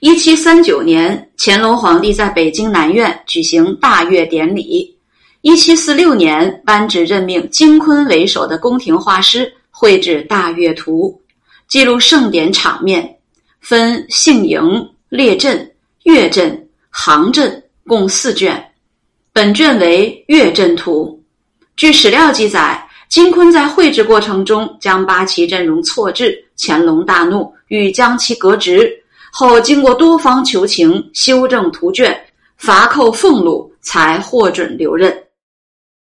一七三九年，乾隆皇帝在北京南苑举行大阅典礼。一七四六年，颁旨任命金昆为首的宫廷画师绘制《大阅图》，记录盛典场面，分幸营、列阵、阅阵、行阵，共四卷。本卷为《阅阵图》。据史料记载，金昆在绘制过程中将八旗阵容错置，乾隆大怒，欲将其革职。后经过多方求情，修正图卷，罚扣俸禄，才获准留任。